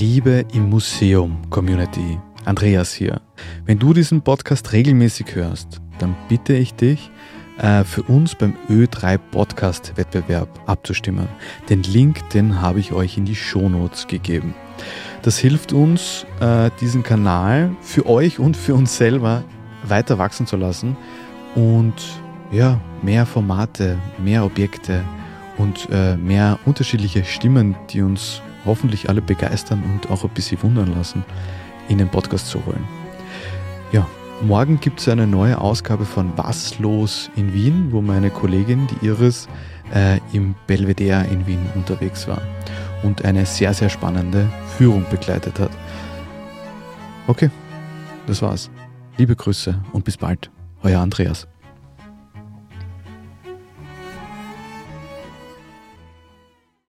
Liebe im Museum Community. Andreas hier. Wenn du diesen Podcast regelmäßig hörst, dann bitte ich dich, äh, für uns beim Ö3 Podcast Wettbewerb abzustimmen. Den Link, den habe ich euch in die Shownotes gegeben. Das hilft uns, äh, diesen Kanal für euch und für uns selber weiter wachsen zu lassen und ja, mehr Formate, mehr Objekte und äh, mehr unterschiedliche Stimmen, die uns hoffentlich alle begeistern und auch ein bisschen wundern lassen, in den Podcast zu holen. Ja, morgen gibt es eine neue Ausgabe von Was los in Wien, wo meine Kollegin, die Iris, äh, im Belvedere in Wien unterwegs war und eine sehr, sehr spannende Führung begleitet hat. Okay, das war's. Liebe Grüße und bis bald. Euer Andreas.